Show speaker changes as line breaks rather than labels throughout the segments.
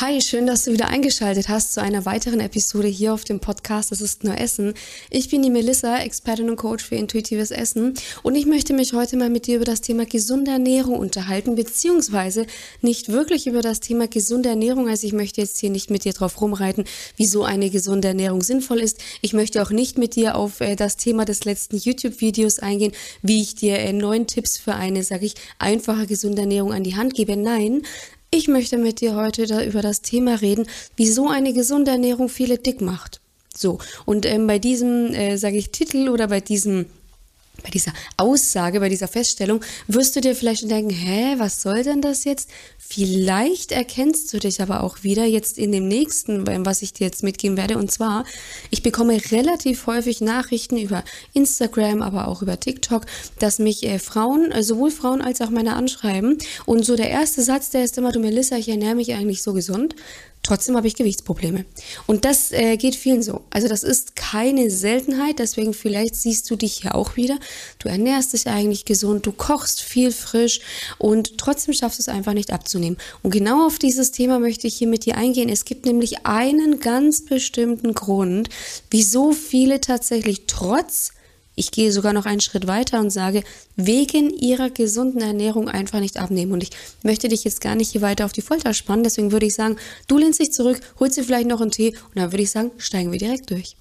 Hi, schön, dass du wieder eingeschaltet hast zu einer weiteren Episode hier auf dem Podcast Das ist nur Essen. Ich bin die Melissa, Expertin und Coach für intuitives Essen und ich möchte mich heute mal mit dir über das Thema gesunde Ernährung unterhalten, beziehungsweise nicht wirklich über das Thema gesunde Ernährung. Also ich möchte jetzt hier nicht mit dir drauf rumreiten, wieso eine gesunde Ernährung sinnvoll ist. Ich möchte auch nicht mit dir auf äh, das Thema des letzten YouTube-Videos eingehen, wie ich dir äh, neun Tipps für eine, sage ich, einfache gesunde Ernährung an die Hand gebe. Nein, ich möchte mit dir heute da über das Thema reden, wieso eine gesunde Ernährung viele dick macht. So, und ähm, bei diesem, äh, sage ich, Titel oder bei diesem bei dieser Aussage, bei dieser Feststellung, wirst du dir vielleicht denken, hä, was soll denn das jetzt? Vielleicht erkennst du dich aber auch wieder jetzt in dem nächsten, was ich dir jetzt mitgeben werde. Und zwar, ich bekomme relativ häufig Nachrichten über Instagram, aber auch über TikTok, dass mich äh, Frauen, äh, sowohl Frauen als auch Männer anschreiben. Und so der erste Satz, der ist immer, du Melissa, ich ernähre mich eigentlich so gesund. Trotzdem habe ich Gewichtsprobleme. Und das äh, geht vielen so. Also das ist keine Seltenheit, deswegen vielleicht siehst du dich hier auch wieder. Du ernährst dich eigentlich gesund, du kochst viel frisch und trotzdem schaffst du es einfach nicht abzunehmen. Und genau auf dieses Thema möchte ich hier mit dir eingehen. Es gibt nämlich einen ganz bestimmten Grund, wieso viele tatsächlich trotz ich gehe sogar noch einen Schritt weiter und sage, wegen ihrer gesunden Ernährung einfach nicht abnehmen. Und ich möchte dich jetzt gar nicht hier weiter auf die Folter spannen. Deswegen würde ich sagen, du lehnst dich zurück, holst dir vielleicht noch einen Tee und dann würde ich sagen, steigen wir direkt durch.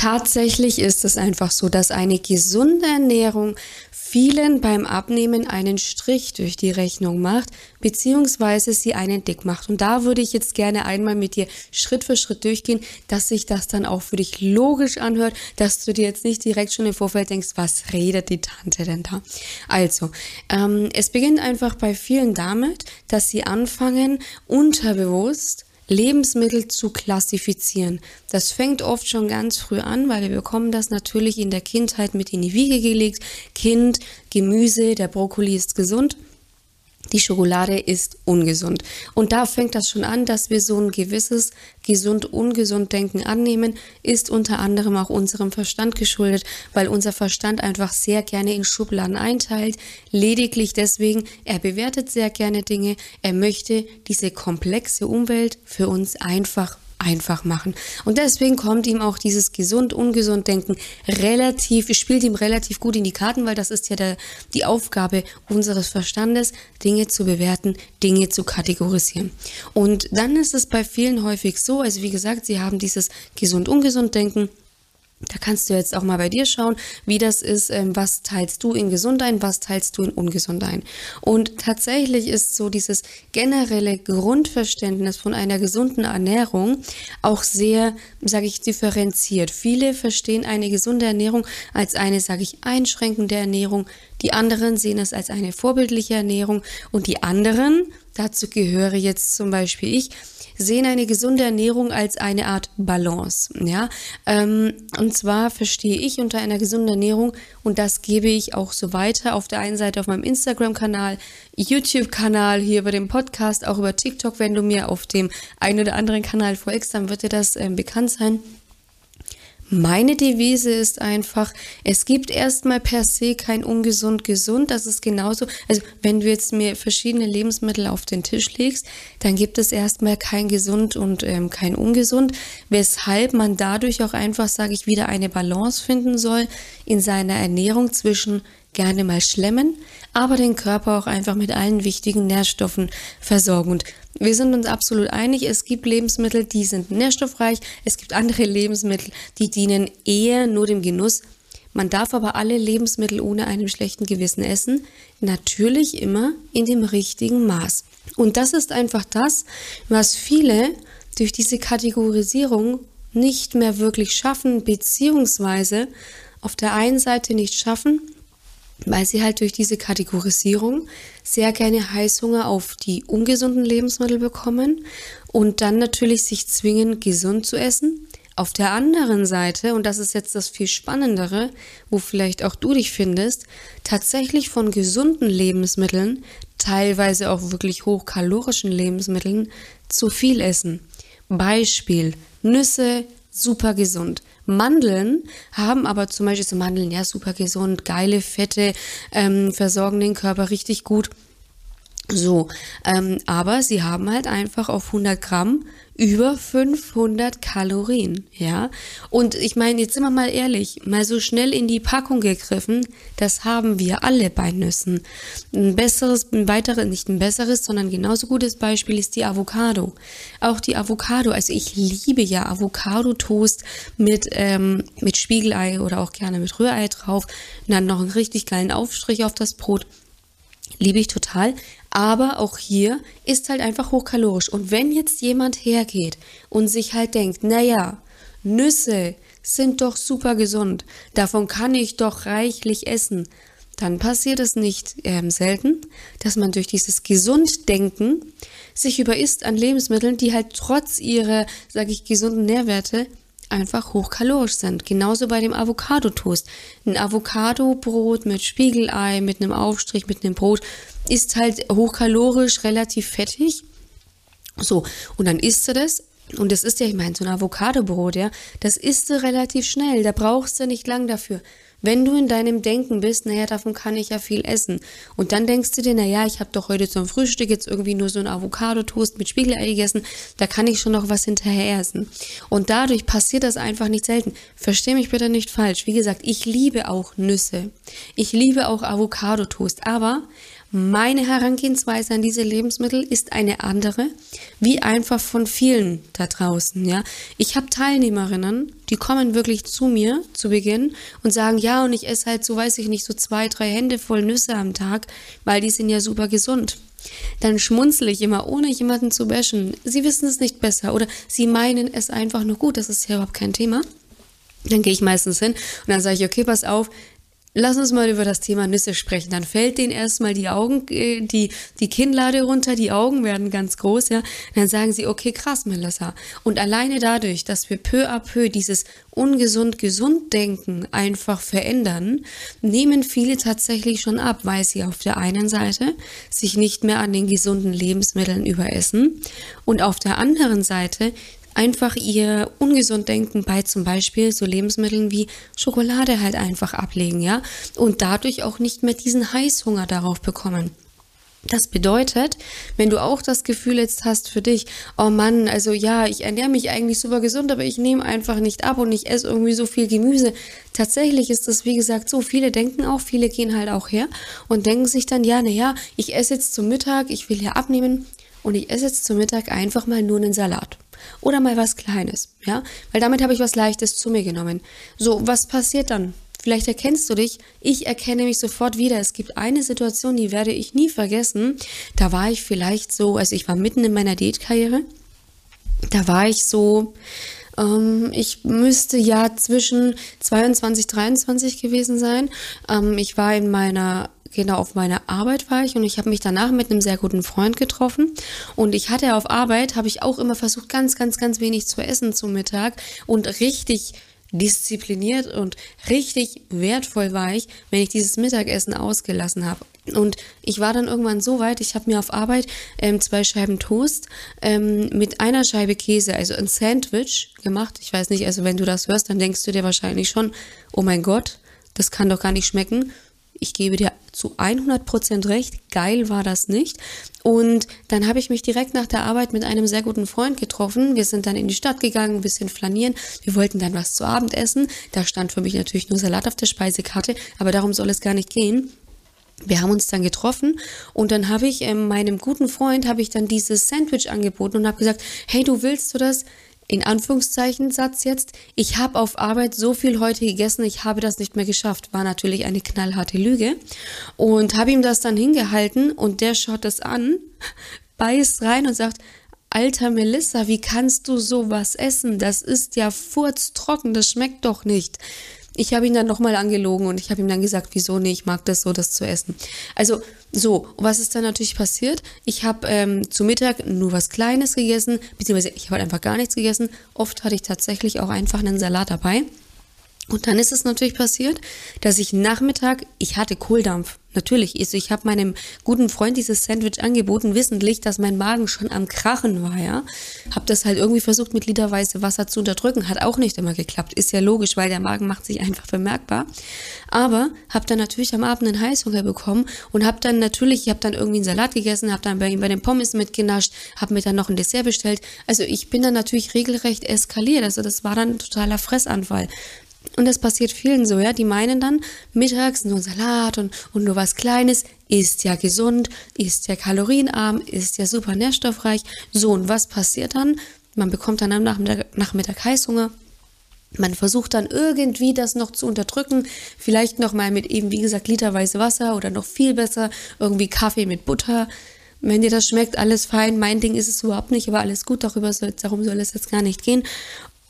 Tatsächlich ist es einfach so, dass eine gesunde Ernährung vielen beim Abnehmen einen Strich durch die Rechnung macht, beziehungsweise sie einen dick macht. Und da würde ich jetzt gerne einmal mit dir Schritt für Schritt durchgehen, dass sich das dann auch für dich logisch anhört, dass du dir jetzt nicht direkt schon im Vorfeld denkst, was redet die Tante denn da? Also, ähm, es beginnt einfach bei vielen damit, dass sie anfangen, unterbewusst Lebensmittel zu klassifizieren. Das fängt oft schon ganz früh an, weil wir bekommen das natürlich in der Kindheit mit in die Wiege gelegt. Kind, Gemüse, der Brokkoli ist gesund die Schokolade ist ungesund. Und da fängt das schon an, dass wir so ein gewisses gesund-ungesund Denken annehmen, ist unter anderem auch unserem Verstand geschuldet, weil unser Verstand einfach sehr gerne in Schubladen einteilt. Lediglich deswegen, er bewertet sehr gerne Dinge, er möchte diese komplexe Umwelt für uns einfach einfach machen. Und deswegen kommt ihm auch dieses gesund-ungesund Denken relativ, spielt ihm relativ gut in die Karten, weil das ist ja der, die Aufgabe unseres Verstandes, Dinge zu bewerten, Dinge zu kategorisieren. Und dann ist es bei vielen häufig so, also wie gesagt, sie haben dieses gesund-ungesund Denken, da kannst du jetzt auch mal bei dir schauen, wie das ist, ähm, was teilst du in gesund ein, was teilst du in ungesund ein. Und tatsächlich ist so dieses generelle Grundverständnis von einer gesunden Ernährung auch sehr, sage ich, differenziert. Viele verstehen eine gesunde Ernährung als eine, sage ich, einschränkende Ernährung. Die anderen sehen es als eine vorbildliche Ernährung und die anderen, dazu gehöre jetzt zum Beispiel ich, sehen eine gesunde Ernährung als eine Art Balance. Ja, ähm, und zwar verstehe ich unter einer gesunden Ernährung und das gebe ich auch so weiter. Auf der einen Seite auf meinem Instagram-Kanal, YouTube-Kanal, hier über dem Podcast, auch über TikTok. Wenn du mir auf dem einen oder anderen Kanal folgst, dann wird dir das ähm, bekannt sein. Meine Devise ist einfach, es gibt erstmal per se kein ungesund gesund. Das ist genauso. Also wenn du jetzt mir verschiedene Lebensmittel auf den Tisch legst, dann gibt es erstmal kein gesund und ähm, kein ungesund, weshalb man dadurch auch einfach, sage ich, wieder eine Balance finden soll in seiner Ernährung zwischen gerne mal schlemmen, aber den Körper auch einfach mit allen wichtigen Nährstoffen versorgen. Und wir sind uns absolut einig, es gibt Lebensmittel, die sind nährstoffreich, es gibt andere Lebensmittel, die dienen eher nur dem Genuss. Man darf aber alle Lebensmittel ohne einem schlechten Gewissen essen, natürlich immer in dem richtigen Maß. Und das ist einfach das, was viele durch diese Kategorisierung nicht mehr wirklich schaffen, beziehungsweise auf der einen Seite nicht schaffen, weil sie halt durch diese Kategorisierung sehr gerne Heißhunger auf die ungesunden Lebensmittel bekommen und dann natürlich sich zwingen, gesund zu essen. Auf der anderen Seite, und das ist jetzt das viel Spannendere, wo vielleicht auch du dich findest, tatsächlich von gesunden Lebensmitteln, teilweise auch wirklich hochkalorischen Lebensmitteln, zu viel essen. Beispiel Nüsse, super gesund. Mandeln haben aber zum Beispiel so Mandeln, ja, super gesund, geile Fette, ähm, versorgen den Körper richtig gut. So, ähm, aber sie haben halt einfach auf 100 Gramm über 500 Kalorien, ja. Und ich meine, jetzt sind wir mal ehrlich, mal so schnell in die Packung gegriffen, das haben wir alle bei Nüssen. Ein besseres, ein weiteres, nicht ein besseres, sondern genauso gutes Beispiel ist die Avocado. Auch die Avocado, also ich liebe ja Avocado-Toast mit, ähm, mit Spiegelei oder auch gerne mit Rührei drauf und dann noch einen richtig geilen Aufstrich auf das Brot. Liebe ich total. Aber auch hier ist halt einfach hochkalorisch. Und wenn jetzt jemand hergeht und sich halt denkt, naja, Nüsse sind doch super gesund, davon kann ich doch reichlich essen, dann passiert es nicht ähm, selten, dass man durch dieses Gesunddenken sich überisst an Lebensmitteln, die halt trotz ihrer, sage ich, gesunden Nährwerte einfach hochkalorisch sind. Genauso bei dem Avocado-Toast. Ein Avocado-Brot mit Spiegelei, mit einem Aufstrich, mit einem Brot ist halt hochkalorisch, relativ fettig. So, und dann isst du das. Und das ist ja, ich meine, so ein Avocado-Brot, ja, das isst du relativ schnell. Da brauchst du nicht lang dafür. Wenn du in deinem Denken bist, naja, davon kann ich ja viel essen. Und dann denkst du dir, naja, ich habe doch heute zum Frühstück jetzt irgendwie nur so ein Avocado-Toast mit Spiegelei gegessen, da kann ich schon noch was hinterher essen. Und dadurch passiert das einfach nicht selten. Versteh mich bitte nicht falsch. Wie gesagt, ich liebe auch Nüsse. Ich liebe auch Avocado-Toast. Aber meine Herangehensweise an diese Lebensmittel ist eine andere, wie einfach von vielen da draußen, ja. Ich habe Teilnehmerinnen, die kommen wirklich zu mir zu Beginn und sagen, ja, und ich esse halt so, weiß ich nicht, so zwei, drei Hände voll Nüsse am Tag, weil die sind ja super gesund. Dann schmunzle ich immer, ohne jemanden zu bashen. Sie wissen es nicht besser oder sie meinen es einfach nur gut, das ist ja überhaupt kein Thema. Dann gehe ich meistens hin und dann sage ich, okay, pass auf, Lass uns mal über das Thema Nüsse sprechen. Dann fällt denen erstmal die Augen, äh, die, die Kinnlade runter, die Augen werden ganz groß, ja. dann sagen sie, okay, krass, Melissa. Und alleine dadurch, dass wir peu à peu dieses ungesund-gesund-Denken einfach verändern, nehmen viele tatsächlich schon ab, weil sie auf der einen Seite sich nicht mehr an den gesunden Lebensmitteln überessen und auf der anderen Seite einfach ihr ungesund Denken bei zum Beispiel so Lebensmitteln wie Schokolade halt einfach ablegen, ja, und dadurch auch nicht mehr diesen Heißhunger darauf bekommen. Das bedeutet, wenn du auch das Gefühl jetzt hast für dich, oh Mann, also ja, ich ernähre mich eigentlich super gesund, aber ich nehme einfach nicht ab und ich esse irgendwie so viel Gemüse. Tatsächlich ist das, wie gesagt, so. Viele denken auch, viele gehen halt auch her und denken sich dann, ja, naja, ich esse jetzt zum Mittag, ich will ja abnehmen und ich esse jetzt zum Mittag einfach mal nur einen Salat. Oder mal was Kleines, ja? Weil damit habe ich was Leichtes zu mir genommen. So, was passiert dann? Vielleicht erkennst du dich. Ich erkenne mich sofort wieder. Es gibt eine Situation, die werde ich nie vergessen. Da war ich vielleicht so, also ich war mitten in meiner Diätkarriere. Da war ich so, ähm, ich müsste ja zwischen 22, 23 gewesen sein. Ähm, ich war in meiner genau auf meiner Arbeit war ich und ich habe mich danach mit einem sehr guten Freund getroffen und ich hatte auf Arbeit habe ich auch immer versucht ganz ganz ganz wenig zu essen zum Mittag und richtig diszipliniert und richtig wertvoll war ich, wenn ich dieses Mittagessen ausgelassen habe. Und ich war dann irgendwann so weit, ich habe mir auf Arbeit ähm, zwei Scheiben Toast ähm, mit einer Scheibe Käse, also ein Sandwich gemacht. Ich weiß nicht, also wenn du das hörst, dann denkst du dir wahrscheinlich schon, oh mein Gott, das kann doch gar nicht schmecken ich gebe dir zu 100% recht, geil war das nicht. Und dann habe ich mich direkt nach der Arbeit mit einem sehr guten Freund getroffen. Wir sind dann in die Stadt gegangen, ein bisschen flanieren. Wir wollten dann was zu Abend essen. Da stand für mich natürlich nur Salat auf der Speisekarte, aber darum soll es gar nicht gehen. Wir haben uns dann getroffen und dann habe ich ähm, meinem guten Freund habe ich dann dieses Sandwich angeboten und habe gesagt, hey, du willst du das? In Anführungszeichen Satz jetzt, ich habe auf Arbeit so viel heute gegessen, ich habe das nicht mehr geschafft, war natürlich eine knallharte Lüge und habe ihm das dann hingehalten und der schaut das an, beißt rein und sagt, Alter Melissa, wie kannst du sowas essen? Das ist ja furztrocken, das schmeckt doch nicht. Ich habe ihn dann nochmal angelogen und ich habe ihm dann gesagt, wieso nee, ich mag das so, das zu essen. Also so, was ist dann natürlich passiert? Ich habe ähm, zu Mittag nur was Kleines gegessen, beziehungsweise ich habe halt einfach gar nichts gegessen. Oft hatte ich tatsächlich auch einfach einen Salat dabei. Und dann ist es natürlich passiert, dass ich Nachmittag, ich hatte Kohldampf. Natürlich, also ich habe meinem guten Freund dieses Sandwich angeboten, wissentlich, dass mein Magen schon am Krachen war, ja. Habe das halt irgendwie versucht, mit literweise Wasser zu unterdrücken. Hat auch nicht immer geklappt. Ist ja logisch, weil der Magen macht sich einfach bemerkbar. Aber habe dann natürlich am Abend einen Heißhunger bekommen und habe dann natürlich, ich habe dann irgendwie einen Salat gegessen, habe dann bei ihm bei den Pommes mitgenascht, habe mir dann noch ein Dessert bestellt. Also ich bin dann natürlich regelrecht eskaliert. Also das war dann ein totaler Fressanfall. Und das passiert vielen so, ja. Die meinen dann, mittags nur Salat und, und nur was Kleines, ist ja gesund, ist ja kalorienarm, ist ja super nährstoffreich. So, und was passiert dann? Man bekommt dann am Nachmittag, Nachmittag Heißhunger. Man versucht dann irgendwie das noch zu unterdrücken, vielleicht noch mal mit eben, wie gesagt, literweise Wasser oder noch viel besser, irgendwie Kaffee mit Butter. Wenn dir das schmeckt, alles fein. Mein Ding ist es überhaupt nicht, aber alles gut, darüber soll, darum soll es jetzt gar nicht gehen.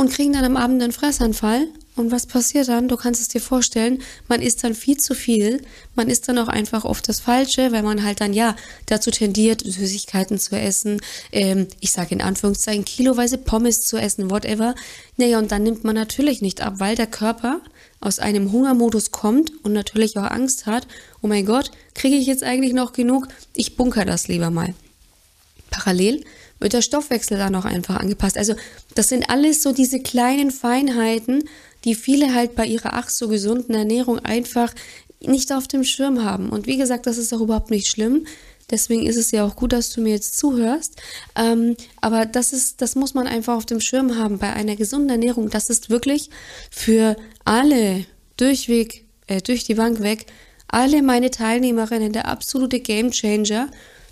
Und kriegen dann am Abend einen Fressanfall und was passiert dann? Du kannst es dir vorstellen, man isst dann viel zu viel, man isst dann auch einfach oft das Falsche, weil man halt dann ja dazu tendiert, Süßigkeiten zu essen, ähm, ich sage in Anführungszeichen, kiloweise Pommes zu essen, whatever. Naja, und dann nimmt man natürlich nicht ab, weil der Körper aus einem Hungermodus kommt und natürlich auch Angst hat, oh mein Gott, kriege ich jetzt eigentlich noch genug? Ich bunker das lieber mal. Parallel wird der Stoffwechsel dann auch einfach angepasst. Also das sind alles so diese kleinen Feinheiten, die viele halt bei ihrer ach so gesunden Ernährung einfach nicht auf dem Schirm haben. Und wie gesagt, das ist auch überhaupt nicht schlimm. Deswegen ist es ja auch gut, dass du mir jetzt zuhörst. Ähm, aber das ist, das muss man einfach auf dem Schirm haben bei einer gesunden Ernährung. Das ist wirklich für alle durchweg, äh, durch die Bank weg, alle meine Teilnehmerinnen der absolute Gamechanger.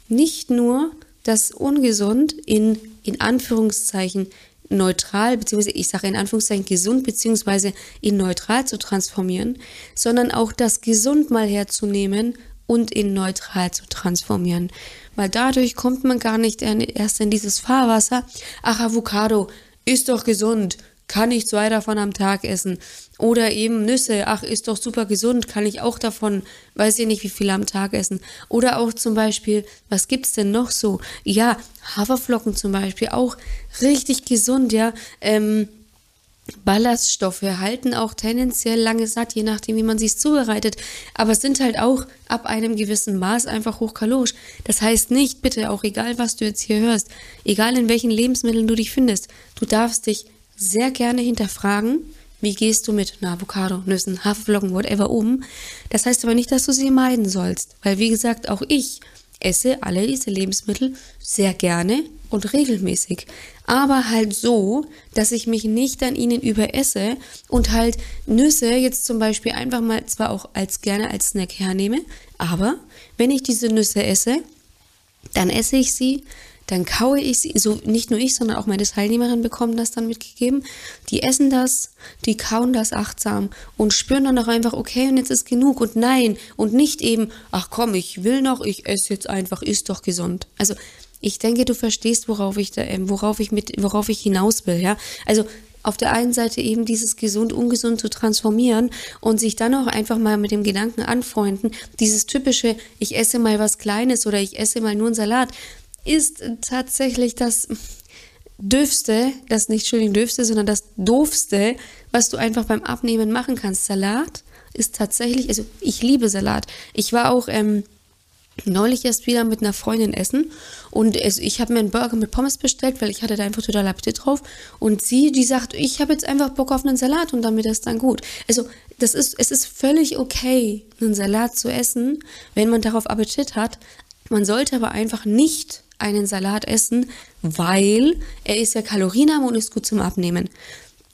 Nicht nur das ungesund in, in Anführungszeichen neutral, beziehungsweise ich sage in Anführungszeichen gesund, beziehungsweise in neutral zu transformieren, sondern auch das gesund mal herzunehmen und in neutral zu transformieren. Weil dadurch kommt man gar nicht erst in dieses Fahrwasser. Ach, Avocado ist doch gesund kann ich zwei davon am Tag essen. Oder eben Nüsse, ach, ist doch super gesund, kann ich auch davon, weiß ich nicht, wie viel am Tag essen. Oder auch zum Beispiel, was gibt's denn noch so? Ja, Haferflocken zum Beispiel, auch richtig gesund, ja. Ähm, Ballaststoffe halten auch tendenziell lange satt, je nachdem, wie man sie zubereitet. Aber sind halt auch ab einem gewissen Maß einfach hochkalorisch. Das heißt nicht, bitte, auch egal, was du jetzt hier hörst, egal in welchen Lebensmitteln du dich findest, du darfst dich sehr gerne hinterfragen, wie gehst du mit einer Avocado, Nüssen, Haferflocken, whatever um. Das heißt aber nicht, dass du sie meiden sollst, weil wie gesagt, auch ich esse alle diese Lebensmittel sehr gerne und regelmäßig. Aber halt so, dass ich mich nicht an ihnen überesse und halt Nüsse jetzt zum Beispiel einfach mal zwar auch als gerne als Snack hernehme, aber wenn ich diese Nüsse esse, dann esse ich sie dann kaue ich sie, so nicht nur ich, sondern auch meine Teilnehmerinnen bekommen das dann mitgegeben. Die essen das, die kauen das achtsam und spüren dann auch einfach, okay, und jetzt ist genug und nein und nicht eben, ach komm, ich will noch, ich esse jetzt einfach, ist doch gesund. Also ich denke, du verstehst, worauf ich da, äh, worauf ich mit, worauf ich hinaus will, ja. Also auf der einen Seite eben dieses gesund, ungesund zu transformieren und sich dann auch einfach mal mit dem Gedanken anfreunden, dieses typische, ich esse mal was Kleines oder ich esse mal nur einen Salat, ist tatsächlich das dürfste, das nicht Entschuldigung dürfste, sondern das doofste, was du einfach beim Abnehmen machen kannst. Salat ist tatsächlich, also ich liebe Salat. Ich war auch ähm, neulich erst wieder mit einer Freundin essen und es, ich habe mir einen Burger mit Pommes bestellt, weil ich hatte da einfach total Appetit drauf und sie, die sagt, ich habe jetzt einfach Bock auf einen Salat und damit ist dann gut. Also das ist, es ist völlig okay, einen Salat zu essen, wenn man darauf Appetit hat. Man sollte aber einfach nicht einen Salat essen, weil er ist ja kalorienarm und ist gut zum Abnehmen.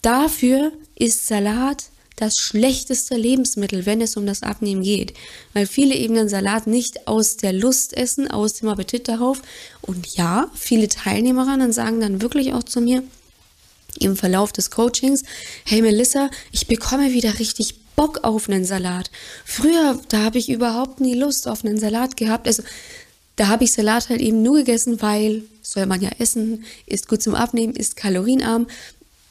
Dafür ist Salat das schlechteste Lebensmittel, wenn es um das Abnehmen geht, weil viele eben den Salat nicht aus der Lust essen, aus dem Appetit darauf. Und ja, viele Teilnehmerinnen sagen dann wirklich auch zu mir im Verlauf des Coachings, hey Melissa, ich bekomme wieder richtig Bock auf einen Salat. Früher, da habe ich überhaupt nie Lust auf einen Salat gehabt. Also da habe ich Salat halt eben nur gegessen, weil soll man ja essen, ist gut zum Abnehmen, ist kalorienarm.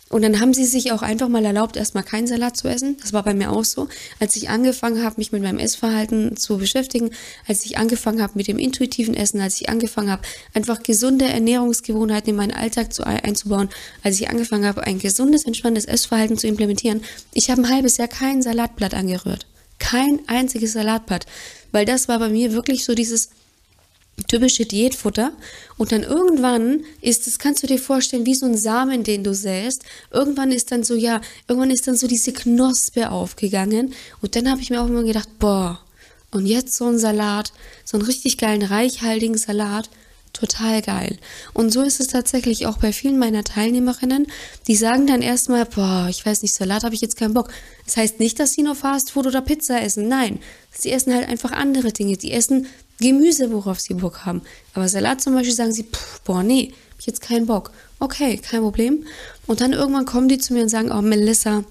Und dann haben sie sich auch einfach mal erlaubt, erstmal keinen Salat zu essen. Das war bei mir auch so. Als ich angefangen habe, mich mit meinem Essverhalten zu beschäftigen, als ich angefangen habe mit dem intuitiven Essen, als ich angefangen habe, einfach gesunde Ernährungsgewohnheiten in meinen Alltag zu, einzubauen, als ich angefangen habe, ein gesundes, entspanntes Essverhalten zu implementieren, ich habe ein halbes Jahr kein Salatblatt angerührt. Kein einziges Salatblatt weil das war bei mir wirklich so dieses typische Diätfutter. Und dann irgendwann ist es, kannst du dir vorstellen, wie so ein Samen, den du säst. Irgendwann ist dann so, ja, irgendwann ist dann so diese Knospe aufgegangen. Und dann habe ich mir auch immer gedacht, boah, und jetzt so ein Salat, so einen richtig geilen, reichhaltigen Salat total geil. Und so ist es tatsächlich auch bei vielen meiner Teilnehmerinnen. Die sagen dann erstmal, boah, ich weiß nicht, Salat habe ich jetzt keinen Bock. Das heißt nicht, dass sie nur Fastfood oder Pizza essen. Nein, sie essen halt einfach andere Dinge. Die essen Gemüse, worauf sie Bock haben. Aber Salat zum Beispiel sagen sie, pff, boah, nee, hab ich jetzt keinen Bock. Okay, kein Problem. Und dann irgendwann kommen die zu mir und sagen, oh, Melissa,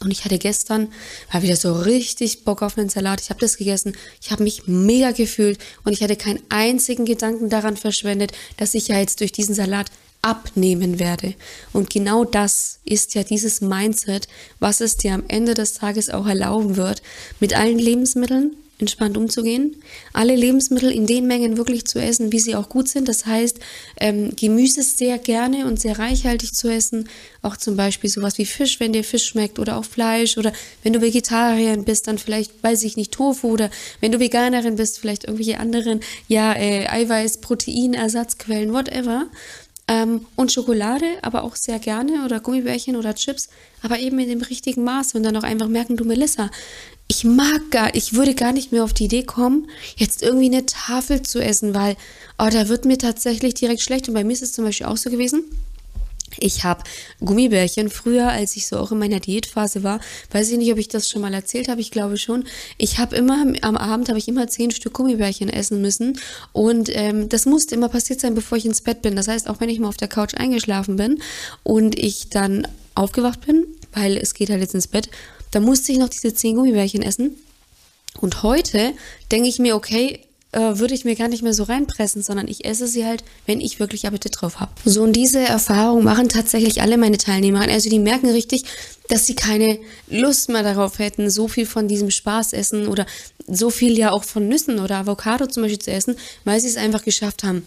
und ich hatte gestern war wieder so richtig Bock auf einen Salat. Ich habe das gegessen. Ich habe mich mega gefühlt und ich hatte keinen einzigen Gedanken daran verschwendet, dass ich ja jetzt durch diesen Salat abnehmen werde. Und genau das ist ja dieses Mindset, was es dir am Ende des Tages auch erlauben wird, mit allen Lebensmitteln entspannt umzugehen, alle Lebensmittel in den Mengen wirklich zu essen, wie sie auch gut sind. Das heißt, ähm, Gemüse sehr gerne und sehr reichhaltig zu essen. Auch zum Beispiel sowas wie Fisch, wenn dir Fisch schmeckt oder auch Fleisch oder wenn du Vegetarierin bist, dann vielleicht, weiß ich nicht, Tofu oder wenn du Veganerin bist, vielleicht irgendwelche anderen, ja, äh, Eiweiß, Protein, Ersatzquellen, whatever. Ähm, und Schokolade, aber auch sehr gerne oder Gummibärchen oder Chips, aber eben in dem richtigen Maß und dann auch einfach merken, du Melissa, ich mag gar, ich würde gar nicht mehr auf die Idee kommen, jetzt irgendwie eine Tafel zu essen, weil, oh, da wird mir tatsächlich direkt schlecht. Und bei mir ist es zum Beispiel auch so gewesen. Ich habe Gummibärchen früher, als ich so auch in meiner Diätphase war, weiß ich nicht, ob ich das schon mal erzählt habe, ich glaube schon. Ich habe immer am Abend habe ich immer zehn Stück Gummibärchen essen müssen und ähm, das musste immer passiert sein, bevor ich ins Bett bin. Das heißt, auch wenn ich mal auf der Couch eingeschlafen bin und ich dann aufgewacht bin, weil es geht halt jetzt ins Bett da musste ich noch diese zehn Gummibärchen essen. Und heute denke ich mir, okay, äh, würde ich mir gar nicht mehr so reinpressen, sondern ich esse sie halt, wenn ich wirklich Appetit drauf habe. So, und diese Erfahrung machen tatsächlich alle meine Teilnehmer. Also die merken richtig, dass sie keine Lust mehr darauf hätten, so viel von diesem Spaß essen oder so viel ja auch von Nüssen oder Avocado zum Beispiel zu essen, weil sie es einfach geschafft haben,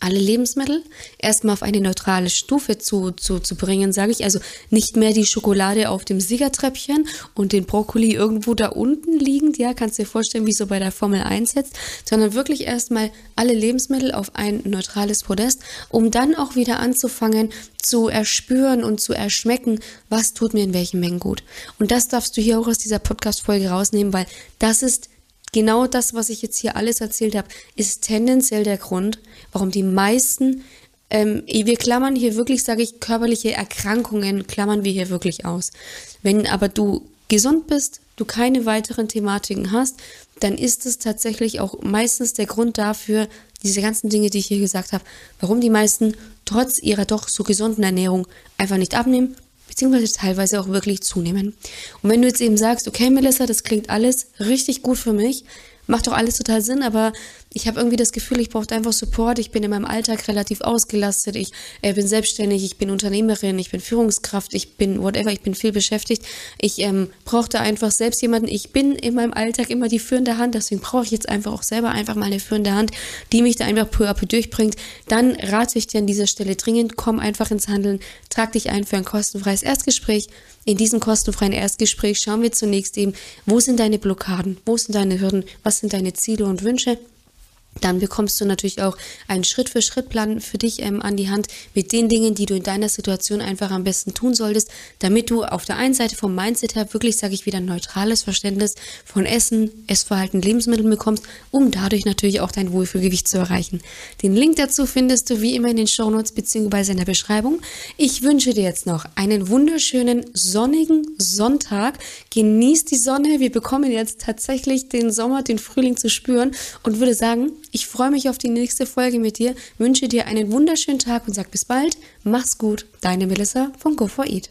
alle Lebensmittel erstmal auf eine neutrale Stufe zu, zu, zu bringen, sage ich. Also nicht mehr die Schokolade auf dem Siegertreppchen und den Brokkoli irgendwo da unten liegend, ja, kannst dir vorstellen, wie so bei der Formel 1 jetzt, sondern wirklich erstmal alle Lebensmittel auf ein neutrales Podest, um dann auch wieder anzufangen zu erspüren und zu erschmecken, was tut mir in welchen Mengen gut. Und das darfst du hier auch aus dieser Podcast-Folge rausnehmen, weil das ist genau das, was ich jetzt hier alles erzählt habe, ist tendenziell der Grund, warum die meisten, ähm, wir klammern hier wirklich, sage ich, körperliche Erkrankungen, klammern wir hier wirklich aus. Wenn aber du gesund bist, du keine weiteren Thematiken hast, dann ist es tatsächlich auch meistens der Grund dafür, diese ganzen Dinge, die ich hier gesagt habe, warum die meisten trotz ihrer doch so gesunden Ernährung einfach nicht abnehmen beziehungsweise teilweise auch wirklich zunehmen. Und wenn du jetzt eben sagst, okay, Melissa, das klingt alles richtig gut für mich, macht doch alles total Sinn, aber ich habe irgendwie das Gefühl, ich brauche einfach Support. Ich bin in meinem Alltag relativ ausgelastet. Ich äh, bin selbstständig, ich bin Unternehmerin, ich bin Führungskraft, ich bin whatever, ich bin viel beschäftigt. Ich ähm, brauchte einfach selbst jemanden. Ich bin in meinem Alltag immer die führende Hand, deswegen brauche ich jetzt einfach auch selber einfach mal eine führende Hand, die mich da einfach peu à peu durchbringt. Dann rate ich dir an dieser Stelle dringend, komm einfach ins Handeln, trag dich ein für ein kostenfreies Erstgespräch. In diesem kostenfreien Erstgespräch schauen wir zunächst eben, wo sind deine Blockaden, wo sind deine Hürden, was sind deine Ziele und Wünsche dann bekommst du natürlich auch einen Schritt-für-Schritt-Plan für dich ähm, an die Hand mit den Dingen, die du in deiner Situation einfach am besten tun solltest, damit du auf der einen Seite vom Mindset her wirklich, sage ich wieder, ein neutrales Verständnis von Essen, Essverhalten, Lebensmitteln bekommst, um dadurch natürlich auch dein Wohlfühlgewicht zu erreichen. Den Link dazu findest du wie immer in den Shownotes bzw. in der Beschreibung. Ich wünsche dir jetzt noch einen wunderschönen sonnigen Sonntag. Genieß die Sonne. Wir bekommen jetzt tatsächlich den Sommer, den Frühling zu spüren und würde sagen, ich freue mich auf die nächste Folge mit dir, wünsche dir einen wunderschönen Tag und sag bis bald. Mach's gut, deine Melissa von Go4Eat.